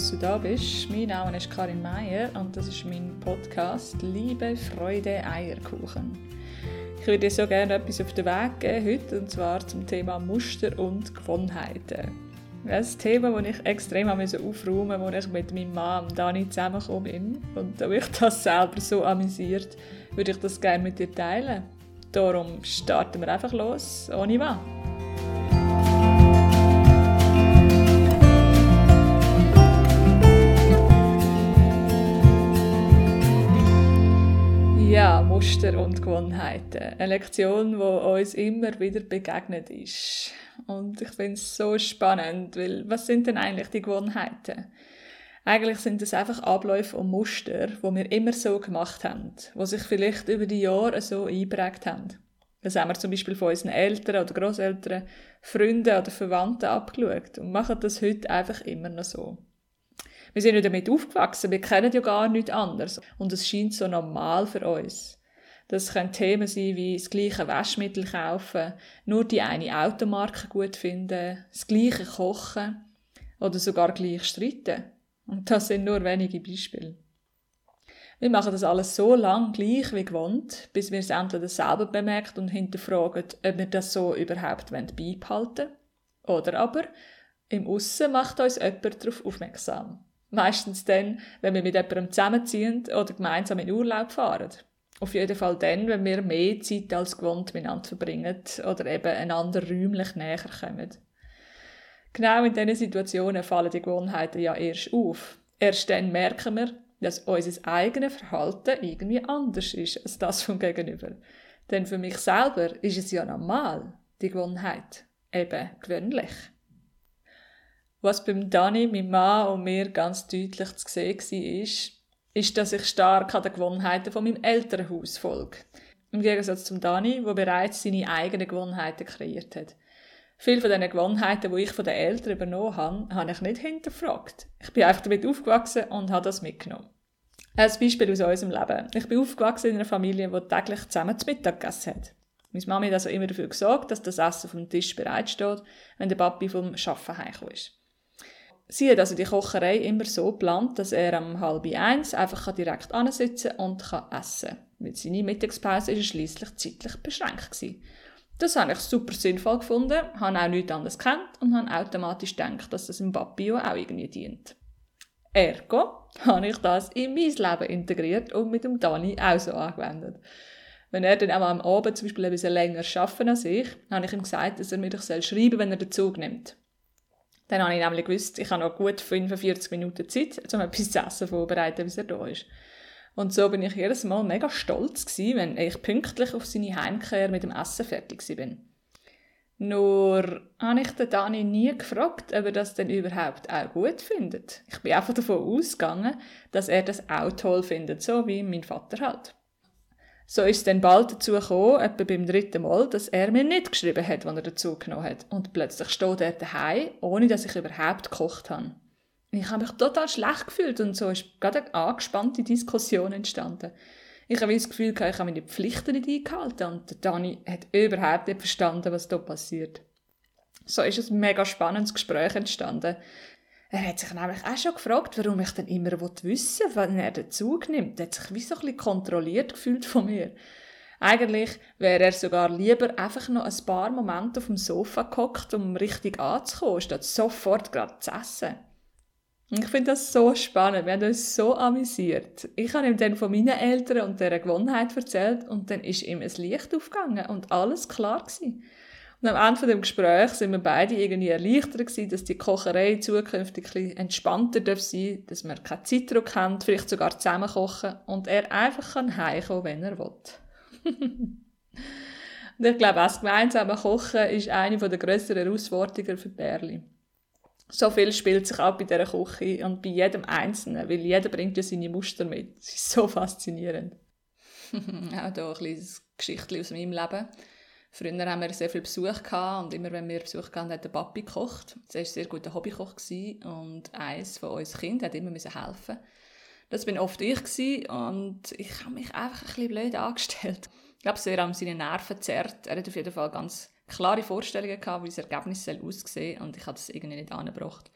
dass du da bist. Mein Name ist Karin Meier und das ist mein Podcast Liebe, Freude, Eierkuchen. Ich würde dir so gerne etwas auf den Weg geben heute und zwar zum Thema Muster und Gewohnheiten. Das ist ein Thema, das ich extrem aufräumen musste, als ich mit meinem Mann Dani zusammengekommen bin. Und da mich das selber so amüsiert, würde ich das gerne mit dir teilen. Darum starten wir einfach los, ohne was. Muster und Gewohnheiten. Eine Lektion, die uns immer wieder begegnet ist. Und ich finde es so spannend, weil was sind denn eigentlich die Gewohnheiten? Eigentlich sind es einfach Abläufe und Muster, die wir immer so gemacht haben, die sich vielleicht über die Jahre so eingeprägt haben. Das haben wir zum Beispiel von unseren Eltern oder Großeltern, Freunden oder Verwandten abgeschaut und machen das heute einfach immer noch so. Wir sind ja damit aufgewachsen, wir kennen ja gar nichts anderes. Und es scheint so normal für uns. Das können Themen sein wie das gleiche Waschmittel kaufen, nur die eine Automarke gut finden, das gleiche kochen oder sogar gleich streiten. Und das sind nur wenige Beispiele. Wir machen das alles so lang gleich wie gewohnt, bis wir es entweder selber bemerkt und hinterfragen, ob wir das so überhaupt beibehalten wollen. Oder aber im Aussen macht uns jemand darauf aufmerksam. Meistens dann, wenn wir mit jemandem zusammenziehen oder gemeinsam in Urlaub fahren. Auf jeden Fall dann, wenn wir mehr Zeit als gewohnt miteinander verbringen oder eben einander räumlich näher kommen. Genau in diesen Situationen fallen die Gewohnheiten ja erst auf. Erst dann merken wir, dass unser eigenes Verhalten irgendwie anders ist als das vom Gegenüber. Denn für mich selber ist es ja normal, die Gewohnheit. Eben gewöhnlich. Was beim Dani, meinem Mann und mir ganz deutlich zu sehen war, ist, ist, dass ich stark an den Gewohnheiten von meinem Elternhaus folge. Im Gegensatz zum Dani, der bereits seine eigenen Gewohnheiten kreiert hat. Viele von diesen Gewohnheiten, die ich von den Eltern übernommen habe, habe ich nicht hinterfragt. Ich bin einfach damit aufgewachsen und habe das mitgenommen. Ein Beispiel aus unserem Leben. Ich bin aufgewachsen in einer Familie, die täglich zusammen zu Mittag gegessen hat. Meine Mami hat also immer dafür gesorgt, dass das Essen vom Tisch bereitsteht, wenn der Papi vom Arbeiten heimgekommen ist. Sie hat also die Kocherei immer so geplant, dass er um halb eins einfach direkt ansitzen und kann essen kann. Weil seine Mittagspause ist schliesslich zeitlich beschränkt gewesen. Das habe ich super sinnvoll gefunden, habe auch nichts anderes gekannt und habe automatisch gedacht, dass das im Papi auch irgendwie dient. Ergo habe ich das in mein Leben integriert und mit dem Dani auch so angewendet. Wenn er dann auch am Abend zum Beispiel ein bisschen länger arbeiten als ich, habe ich ihm gesagt, dass er mir doch schreiben soll, wenn er den Zug nimmt. Dann habe ich nämlich gewusst, ich habe noch gut 45 Minuten Zeit, um etwas zu essen vorzubereiten, bis er da ist. Und so bin ich jedes Mal mega stolz gewesen, wenn ich pünktlich auf seine Heimkehr mit dem Essen fertig bin. Nur habe ich den Dani nie gefragt, ob er das denn überhaupt auch gut findet. Ich bin einfach davon ausgegangen, dass er das auch toll findet, so wie mein Vater halt. So ist es dann bald dazu gekommen, etwa beim dritten Mal, dass er mir nicht geschrieben hat, wann er dazu genommen hat. Und plötzlich steht er daheim, ohne dass ich überhaupt gekocht habe. Ich habe mich total schlecht gefühlt und so ist gerade eine angespannte Diskussion entstanden. Ich habe das Gefühl, ich habe meine Pflichten nicht eingehalten und Dani hat überhaupt nicht verstanden, was da passiert. So ist ein mega spannendes Gespräch entstanden. Er hat sich nämlich auch schon gefragt, warum ich dann immer wissen will, wenn er den Zug nimmt. Er hat sich wie so ein bisschen kontrolliert gefühlt von mir. Eigentlich wäre er sogar lieber einfach noch ein paar Momente auf dem Sofa gehockt, um richtig anzukommen, statt sofort gerade zu essen. Ich finde das so spannend. Wir haben uns so amüsiert. Ich habe ihm dann von meinen Eltern und dieser Gewohnheit erzählt und dann ist ihm ein Licht aufgegangen und alles klar gewesen. Und am Ende von dem Gespräch sind wir beide irgendwie erleichtert gewesen, dass die Kocherei zukünftig ein bisschen entspannter darf sein, dass wir keinen Zeitdruck haben, vielleicht sogar zusammen kochen und er einfach kann heimkommen, wenn er will. und ich glaube, das gemeinsame Kochen ist eine der grösseren Herausforderungen für Berli. So viel spielt sich ab in dieser Küche und bei jedem Einzelnen, weil jeder bringt ja seine Muster mit. Das ist so faszinierend. Auch hier ein kleines Geschichtchen aus meinem Leben. Früher haben wir sehr viel Besuch gehabt und immer wenn wir Besuch hatten, hat der Papi gekocht. Er war sehr guter Hobbykoch und eines von uns Kind hat immer helfen. Das bin oft ich und ich habe mich einfach ein bisschen blöd angestellt. Ich glaube, sehr an seine Nerven zerrt. Er hat auf jeden Fall ganz klare Vorstellungen gehabt, wie das Ergebnis aussehen soll und ich habe das irgendwie nicht angebracht.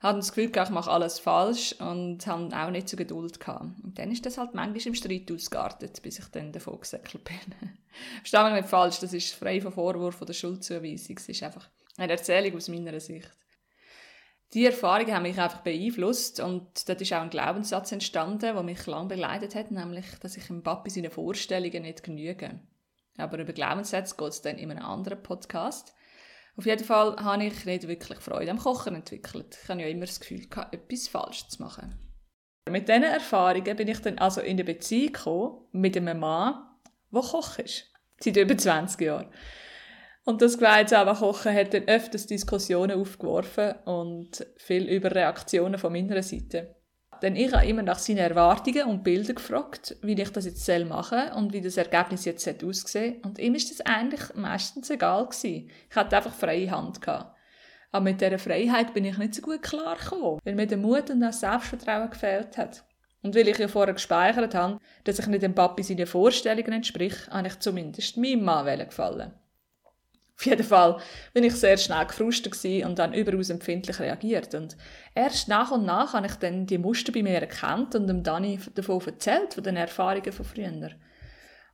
Hatten das Gefühl, ich mache alles falsch und haben auch nicht so Geduld gehabt. Und dann ist das halt manchmal im Streit ausgeartet, bis ich dann davon gesäckelt bin. Verstehe mich nicht falsch, das ist frei von Vorwurf oder Schuldzuweisung. Es ist einfach eine Erzählung aus meiner Sicht. Die Erfahrungen haben mich einfach beeinflusst und dort ist auch ein Glaubenssatz entstanden, der mich lange begleitet hat, nämlich, dass ich dem Papi seine Vorstellungen nicht genüge. Aber über Glaubenssätze geht es dann in einem anderen Podcast. Auf jeden Fall habe ich nicht wirklich Freude am Kochen entwickelt. Ich habe ja immer das Gefühl, etwas falsch zu machen. Mit diesen Erfahrungen bin ich dann also in eine Beziehung gekommen mit einem Mann, der Koch ist. Seit über 20 Jahren. Und das gemeinsame Kochen hat dann öfters Diskussionen aufgeworfen und viel über Reaktionen von meiner Seite. Denn ich habe immer nach seinen Erwartungen und Bildern gefragt, wie ich das jetzt machen soll und wie das Ergebnis jetzt aussehen Und ihm ist das eigentlich meistens egal gewesen. Ich hatte einfach freie Hand gehabt. Aber mit dieser Freiheit bin ich nicht so gut klargekommen, weil mir der Mut und das Selbstvertrauen gefehlt hat. Und weil ich ja vorher gespeichert habe, dass ich nicht dem Papi seine Vorstellungen entsprich, habe ich zumindest meinem Mann gefallen. Auf jeden Fall bin ich sehr schnell gefrustet und dann überaus empfindlich reagiert. Und erst nach und nach habe ich dann die Muster bei mir erkannt und dem Dani davon erzählt, von den Erfahrungen von früher.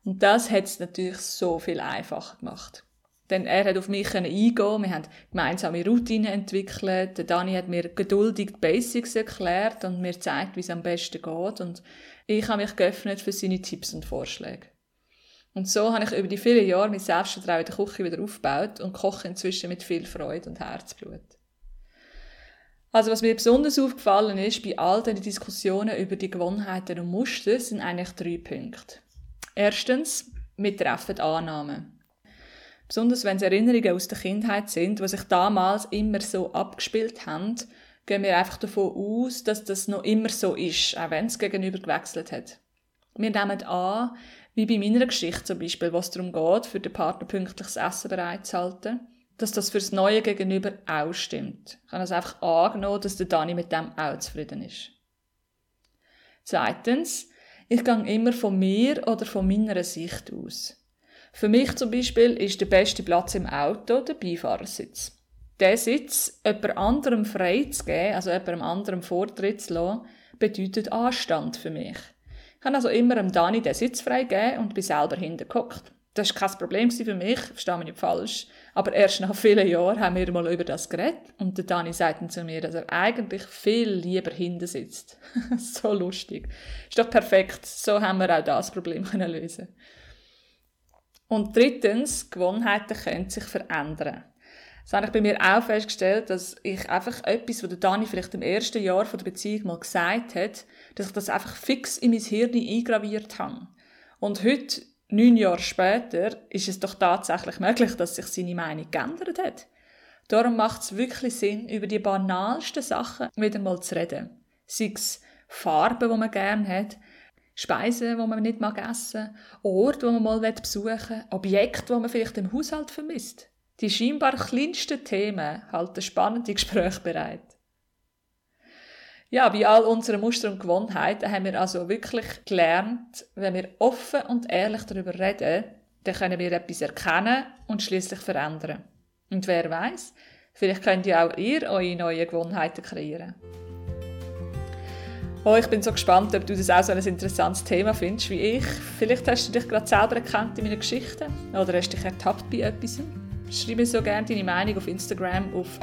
Und das hat es natürlich so viel einfacher gemacht. Denn er hat auf mich eingehen wir haben gemeinsame Routinen entwickelt, der Dani hat mir geduldig die Basics erklärt und mir gezeigt, wie es am besten geht und ich habe mich geöffnet für seine Tipps und Vorschläge. Und so habe ich über die vielen Jahre mein Selbstvertrauen in der Küche wieder aufgebaut und koche inzwischen mit viel Freude und Herzblut. Also was mir besonders aufgefallen ist bei all den Diskussionen über die Gewohnheiten und Muster, sind eigentlich drei Punkte. Erstens, wir treffen Annahmen. Besonders wenn es Erinnerungen aus der Kindheit sind, die sich damals immer so abgespielt haben, gehen wir einfach davon aus, dass das noch immer so ist, auch wenn es gegenüber gewechselt hat. Wir nehmen an, wie bei meiner Geschichte zum Beispiel, was darum geht, für den Partner pünktliches Essen bereitzuhalten, dass das fürs Neue Gegenüber auch stimmt. Ich habe es einfach angenommen, dass der Dani mit dem auch zufrieden ist. Zweitens, ich gehe immer von mir oder von meiner Sicht aus. Für mich zum Beispiel ist der beste Platz im Auto der Beifahrersitz. Der Sitz jemand anderem frei zu geben, also jemandem anderem Vortritt zu lassen, bedeutet Anstand für mich. Ich habe also immer dem Dani den Sitz freigegeben und bin selber hinten gehockt. Das war kein Problem für mich, verstehe mich nicht falsch. Aber erst nach vielen Jahren haben wir mal über das geredet und der Dani sagte zu mir, dass er eigentlich viel lieber hinten sitzt. so lustig. Ist doch perfekt. So haben wir auch das Problem lösen. Und drittens, Gewohnheiten können sich verändern. Das habe ich bei mir auch festgestellt, dass ich einfach etwas, was der Dani vielleicht im ersten Jahr von der Beziehung mal gesagt hat, dass ich das einfach fix in mein Hirn eingraviert habe. Und heute, neun Jahre später, ist es doch tatsächlich möglich, dass sich seine Meinung geändert hat. Darum macht es wirklich Sinn, über die banalsten Sachen wieder mal zu reden. Sei es Farben, die man gerne hat, Speisen, die man nicht mag essen, Orte, die man mal besuchen will, Objekte, die man vielleicht im Haushalt vermisst. Die scheinbar kleinsten Themen halten spannende Gespräche bereit. Ja, bei all unseren Mustern und Gewohnheiten haben wir also wirklich gelernt, wenn wir offen und ehrlich darüber reden, dann können wir etwas erkennen und schließlich verändern. Und wer weiß, vielleicht könnt ihr auch ihr eure neuen Gewohnheiten kreieren. Oh, ich bin so gespannt, ob du das auch so ein interessantes Thema findest wie ich. Vielleicht hast du dich gerade selber erkannt in meiner Geschichte oder hast dich ertappt bei etwas. Schreib mir so gerne deine Meinung auf Instagram auf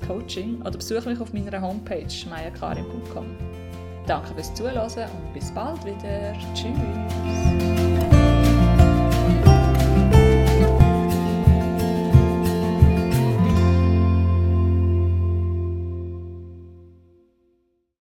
Coaching oder besuche mich auf meiner Homepage mayakarim.com. Danke fürs Zuhören und bis bald wieder. Tschüss.